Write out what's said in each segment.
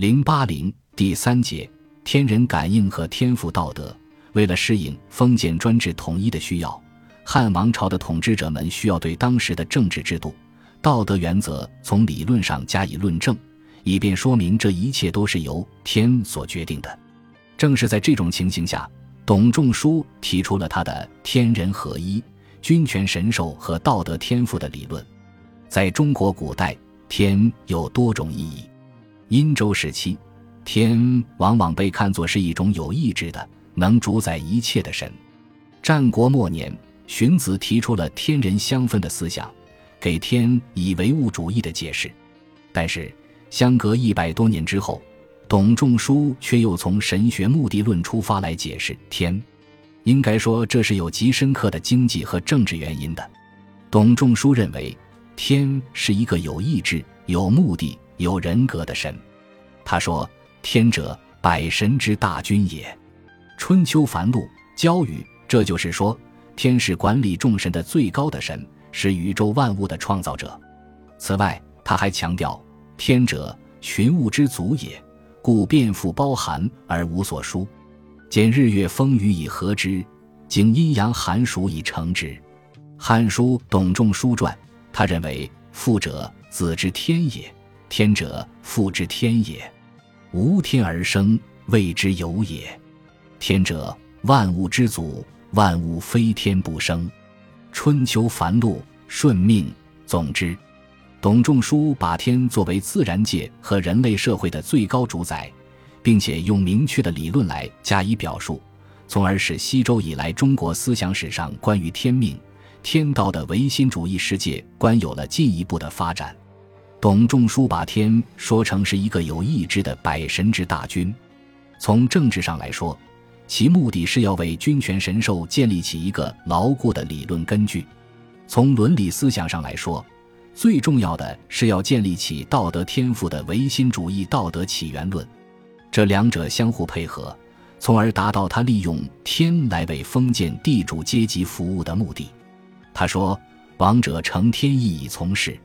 零八零第三节，天人感应和天赋道德。为了适应封建专制统一的需要，汉王朝的统治者们需要对当时的政治制度、道德原则从理论上加以论证，以便说明这一切都是由天所决定的。正是在这种情形下，董仲舒提出了他的“天人合一、君权神授和道德天赋”的理论。在中国古代，天有多种意义。殷周时期，天往往被看作是一种有意志的、能主宰一切的神。战国末年，荀子提出了天人相分的思想，给天以唯物主义的解释。但是，相隔一百多年之后，董仲舒却又从神学目的论出发来解释天。应该说，这是有极深刻的经济和政治原因的。董仲舒认为，天是一个有意志、有目的。有人格的神，他说：“天者，百神之大君也。”春秋繁露，交语，这就是说，天是管理众神的最高的神，是宇宙万物的创造者。此外，他还强调：“天者，群物之祖也，故遍覆包含而无所疏。见日月风雨以和之，经阴阳寒暑以成之。”《汉书·董仲舒传》，他认为：“父者，子之天也。”天者，父之天也；无天而生，谓之有也。天者，万物之祖，万物非天不生。春秋繁露，顺命。总之，董仲舒把天作为自然界和人类社会的最高主宰，并且用明确的理论来加以表述，从而使西周以来中国思想史上关于天命、天道的唯心主义世界观有了进一步的发展。董仲舒把天说成是一个有意志的百神之大君，从政治上来说，其目的是要为君权神授建立起一个牢固的理论根据；从伦理思想上来说，最重要的是要建立起道德天赋的唯心主义道德起源论。这两者相互配合，从而达到他利用天来为封建地主阶级服务的目的。他说：“王者承天意以从事。”《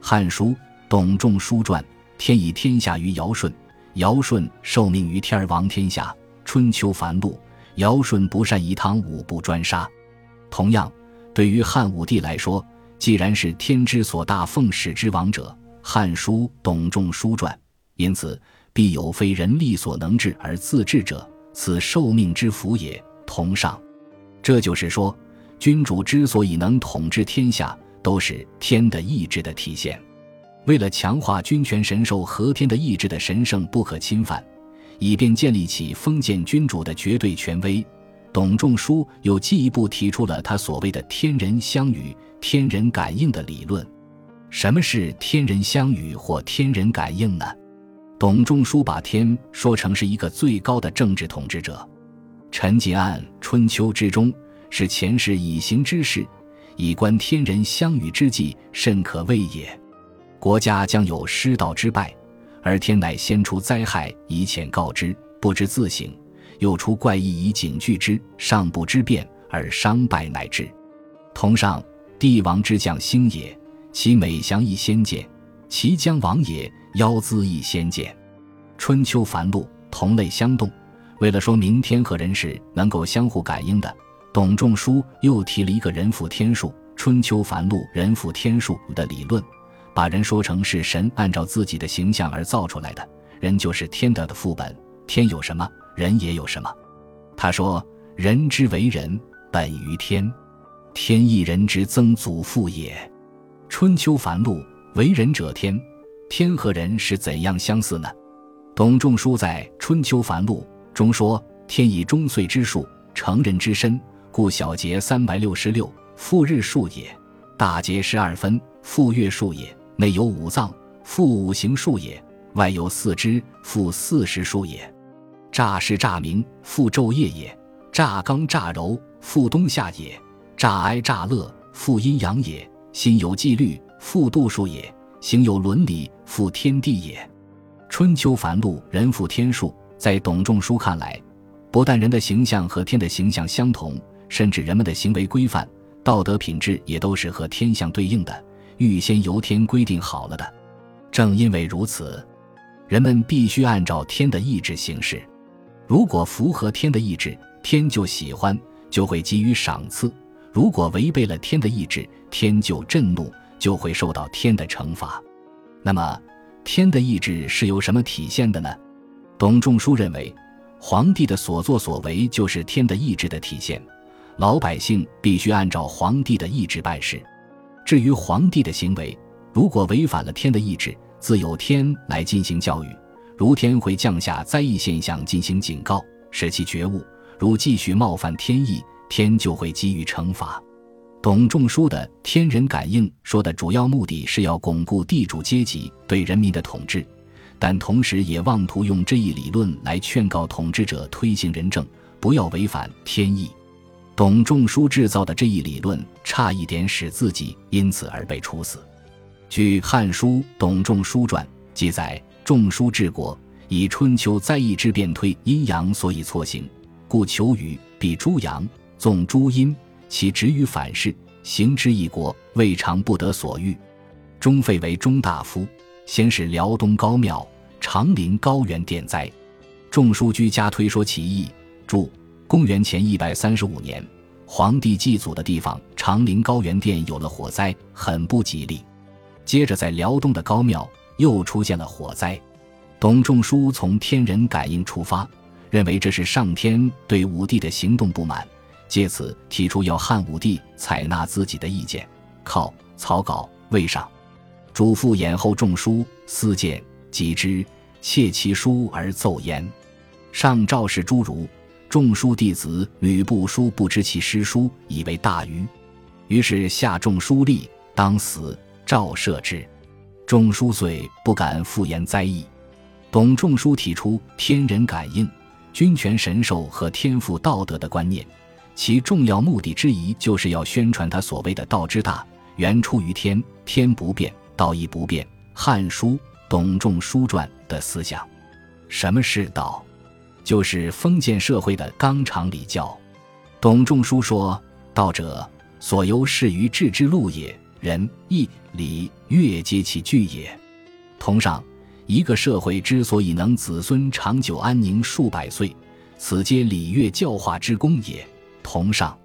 汉书》。董仲舒传：天以天下于尧舜，尧舜受命于天而王天下。春秋繁露，尧舜不善以汤武不专杀。同样，对于汉武帝来说，既然是天之所大奉使之王者，《汉书·董仲舒传》，因此必有非人力所能治而自治者，此受命之福也。同上，这就是说，君主之所以能统治天下，都是天的意志的体现。为了强化君权神授和天的意志的神圣不可侵犯，以便建立起封建君主的绝对权威，董仲舒又进一步提出了他所谓的“天人相与、天人感应”的理论。什么是天人相与或天人感应呢？董仲舒把天说成是一个最高的政治统治者。陈吉案春秋之中，是前世以行之事，以观天人相与之际，甚可畏也。国家将有失道之败，而天乃先出灾害以遣告之，不知自省；又出怪异以警惧之，尚不知变而伤败乃至。同上，帝王之将星也，其美祥亦先见；其将亡也，夭姿亦先见。春秋繁露，同类相动。为了说明天和人是能够相互感应的，董仲舒又提了一个人负天数。春秋繁露人负天数的理论。把人说成是神按照自己的形象而造出来的，人就是天德的副本。天有什么，人也有什么。他说：“人之为人，本于天，天亦人之曾祖父也。”春秋繁露，为人者天，天和人是怎样相似呢？董仲舒在《春秋繁露》中说：“天以中岁之数成人之身，故小节三百六十六，复日数也；大节十二分，复月数也。”内有五脏，复五行数也；外有四肢，复四时数也。乍是乍明，复昼夜也；乍刚乍柔，复冬夏也；乍哀乍乐，复阴阳也；心有纪律，复度数也；行有伦理，复天地也。春秋繁露，人复天数。在董仲舒看来，不但人的形象和天的形象相同，甚至人们的行为规范、道德品质也都是和天相对应的。预先由天规定好了的，正因为如此，人们必须按照天的意志行事。如果符合天的意志，天就喜欢，就会给予赏赐；如果违背了天的意志，天就震怒，就会受到天的惩罚。那么，天的意志是由什么体现的呢？董仲舒认为，皇帝的所作所为就是天的意志的体现，老百姓必须按照皇帝的意志办事。至于皇帝的行为，如果违反了天的意志，自有天来进行教育。如天会降下灾异现象进行警告，使其觉悟；如继续冒犯天意，天就会给予惩罚。董仲舒的“天人感应”说的主要目的是要巩固地主阶级对人民的统治，但同时也妄图用这一理论来劝告统治者推行仁政，不要违反天意。董仲舒制造的这一理论差一点使自己因此而被处死。据《汉书·董仲舒传》记载。仲舒治国，以春秋灾异之变推阴阳，所以错行，故求雨，必诸阳，纵诸阴，其直于反噬，行之一国，未尝不得所欲。终废为中大夫，先是辽东高庙长陵高原电灾，仲舒居家推说其义。注：公元前一百三十五年，皇帝祭祖的地方长陵高原殿有了火灾，很不吉利。接着在辽东的高庙。又出现了火灾，董仲舒从天人感应出发，认为这是上天对武帝的行动不满，借此提出要汉武帝采纳自己的意见。靠草稿未上，嘱咐掩后仲舒私见，及之，窃其书而奏焉。上诏示诸儒，仲舒弟子吕不书不知其诗书，以为大愚，于是下仲舒立，当死，诏赦之。仲舒遂不敢复言灾异。董仲舒提出天人感应、君权神授和天赋道德的观念，其重要目的之一就是要宣传他所谓的“道之大，源出于天，天不变，道亦不变”《汉书·董仲舒传》的思想。什么是道？就是封建社会的纲常礼教。董仲舒说：“道者，所由事于治之路也。”仁义礼乐皆其具也。同上，一个社会之所以能子孙长久安宁数百岁，此皆礼乐教化之功也。同上。